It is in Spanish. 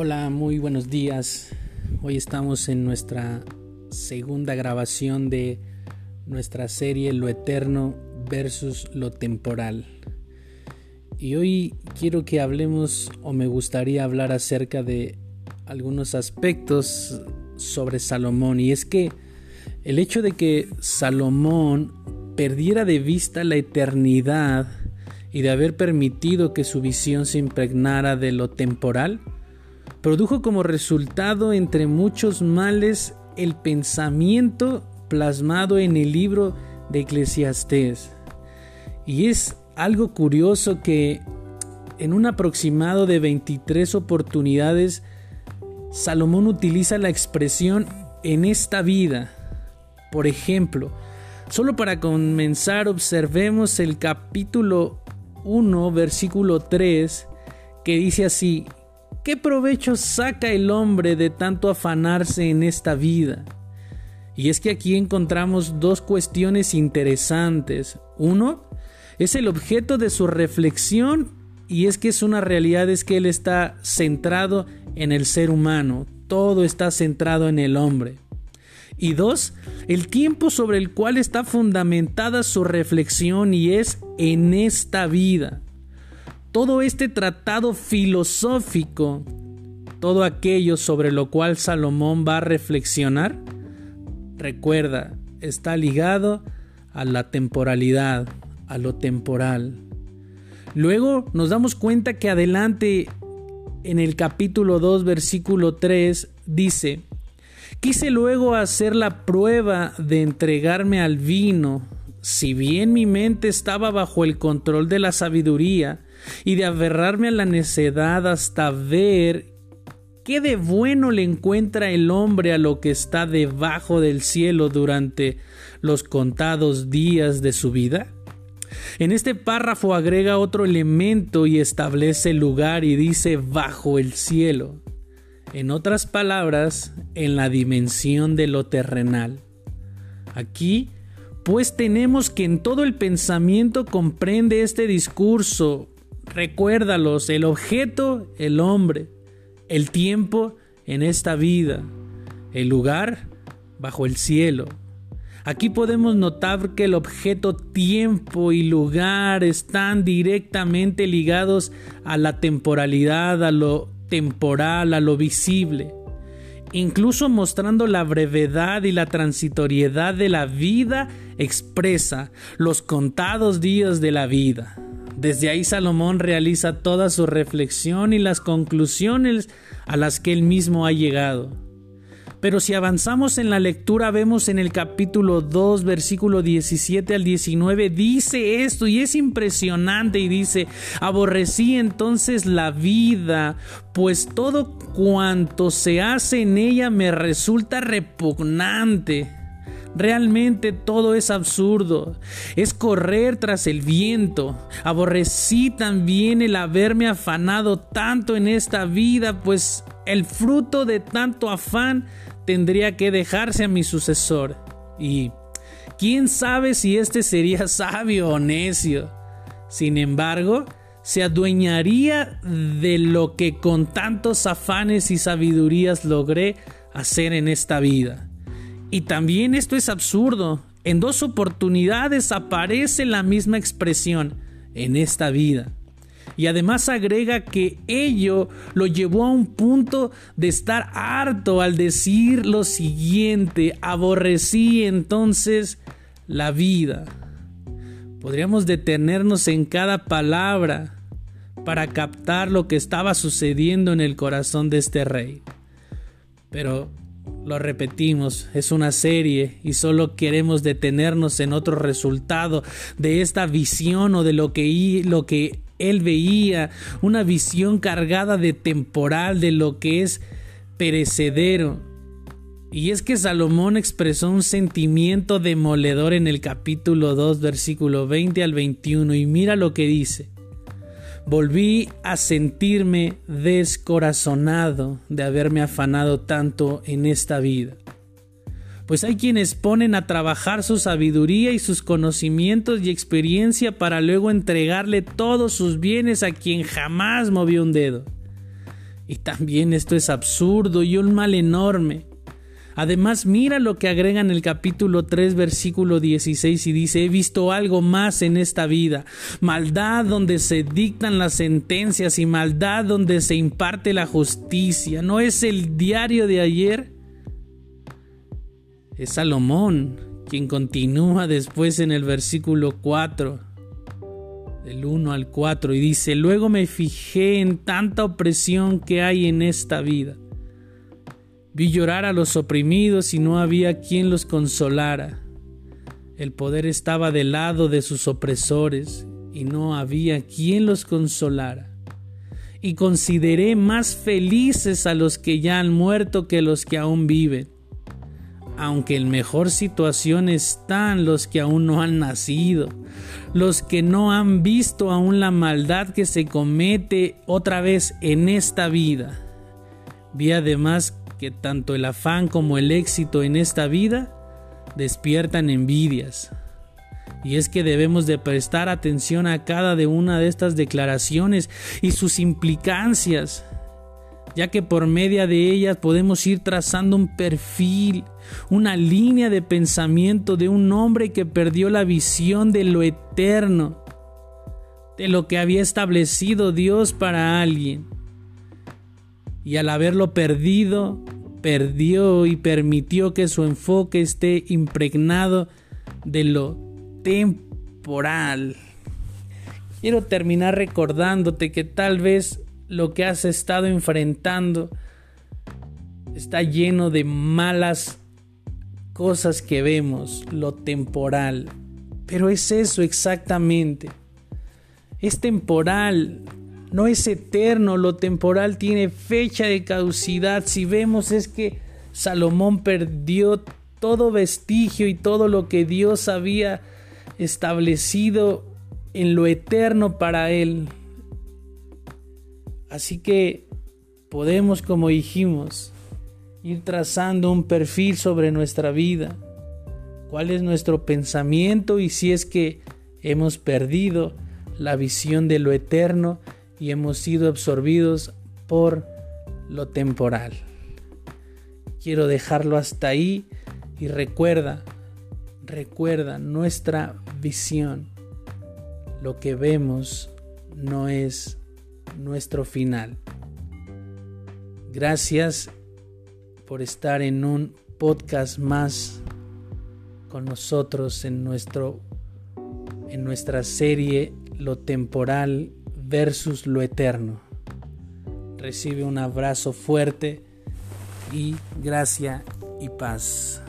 Hola, muy buenos días. Hoy estamos en nuestra segunda grabación de nuestra serie Lo Eterno versus lo Temporal. Y hoy quiero que hablemos o me gustaría hablar acerca de algunos aspectos sobre Salomón. Y es que el hecho de que Salomón perdiera de vista la eternidad y de haber permitido que su visión se impregnara de lo temporal, produjo como resultado, entre muchos males, el pensamiento plasmado en el libro de Eclesiastés. Y es algo curioso que en un aproximado de 23 oportunidades, Salomón utiliza la expresión en esta vida. Por ejemplo, solo para comenzar observemos el capítulo 1, versículo 3, que dice así, ¿Qué provecho saca el hombre de tanto afanarse en esta vida? Y es que aquí encontramos dos cuestiones interesantes. Uno es el objeto de su reflexión y es que es una realidad, es que él está centrado en el ser humano, todo está centrado en el hombre. Y dos, el tiempo sobre el cual está fundamentada su reflexión y es en esta vida todo este tratado filosófico, todo aquello sobre lo cual Salomón va a reflexionar, recuerda, está ligado a la temporalidad, a lo temporal. Luego nos damos cuenta que adelante en el capítulo 2, versículo 3, dice, quise luego hacer la prueba de entregarme al vino, si bien mi mente estaba bajo el control de la sabiduría, y de aferrarme a la necedad hasta ver qué de bueno le encuentra el hombre a lo que está debajo del cielo durante los contados días de su vida? En este párrafo agrega otro elemento y establece lugar y dice bajo el cielo. En otras palabras, en la dimensión de lo terrenal. Aquí, pues tenemos que en todo el pensamiento comprende este discurso Recuérdalos, el objeto, el hombre, el tiempo en esta vida, el lugar bajo el cielo. Aquí podemos notar que el objeto, tiempo y lugar están directamente ligados a la temporalidad, a lo temporal, a lo visible, incluso mostrando la brevedad y la transitoriedad de la vida expresa los contados días de la vida. Desde ahí Salomón realiza toda su reflexión y las conclusiones a las que él mismo ha llegado. Pero si avanzamos en la lectura vemos en el capítulo 2 versículo 17 al 19 dice esto y es impresionante y dice aborrecí entonces la vida pues todo cuanto se hace en ella me resulta repugnante Realmente todo es absurdo. Es correr tras el viento. Aborrecí también el haberme afanado tanto en esta vida, pues el fruto de tanto afán tendría que dejarse a mi sucesor. Y quién sabe si éste sería sabio o necio. Sin embargo, se adueñaría de lo que con tantos afanes y sabidurías logré hacer en esta vida. Y también esto es absurdo. En dos oportunidades aparece la misma expresión en esta vida. Y además agrega que ello lo llevó a un punto de estar harto al decir lo siguiente, aborrecí entonces la vida. Podríamos detenernos en cada palabra para captar lo que estaba sucediendo en el corazón de este rey. Pero lo repetimos, es una serie y solo queremos detenernos en otro resultado de esta visión o de lo que, lo que él veía, una visión cargada de temporal, de lo que es perecedero. Y es que Salomón expresó un sentimiento demoledor en el capítulo 2, versículo 20 al 21, y mira lo que dice volví a sentirme descorazonado de haberme afanado tanto en esta vida. Pues hay quienes ponen a trabajar su sabiduría y sus conocimientos y experiencia para luego entregarle todos sus bienes a quien jamás movió un dedo. Y también esto es absurdo y un mal enorme. Además, mira lo que agrega en el capítulo 3, versículo 16 y dice, he visto algo más en esta vida, maldad donde se dictan las sentencias y maldad donde se imparte la justicia. ¿No es el diario de ayer? Es Salomón quien continúa después en el versículo 4 del 1 al 4 y dice, luego me fijé en tanta opresión que hay en esta vida Vi llorar a los oprimidos y no había quien los consolara. El poder estaba del lado de sus opresores y no había quien los consolara. Y consideré más felices a los que ya han muerto que los que aún viven. Aunque en mejor situación están los que aún no han nacido, los que no han visto aún la maldad que se comete otra vez en esta vida. Vi además que tanto el afán como el éxito en esta vida despiertan envidias. Y es que debemos de prestar atención a cada de una de estas declaraciones y sus implicancias, ya que por medio de ellas podemos ir trazando un perfil, una línea de pensamiento de un hombre que perdió la visión de lo eterno, de lo que había establecido Dios para alguien y al haberlo perdido, perdió y permitió que su enfoque esté impregnado de lo temporal. Quiero terminar recordándote que tal vez lo que has estado enfrentando está lleno de malas cosas que vemos, lo temporal. Pero es eso exactamente. Es temporal, no es eterno, lo temporal tiene fecha de caducidad. Si vemos es que Salomón perdió todo vestigio y todo lo que Dios había establecido en lo eterno para él. Así que podemos, como dijimos, ir trazando un perfil sobre nuestra vida. ¿Cuál es nuestro pensamiento y si es que hemos perdido la visión de lo eterno y hemos sido absorbidos por lo temporal. Quiero dejarlo hasta ahí y recuerda, recuerda nuestra visión. Lo que vemos no es nuestro final. Gracias por estar en un podcast más con nosotros en nuestro en nuestra serie Lo temporal versus lo eterno. Recibe un abrazo fuerte y gracia y paz.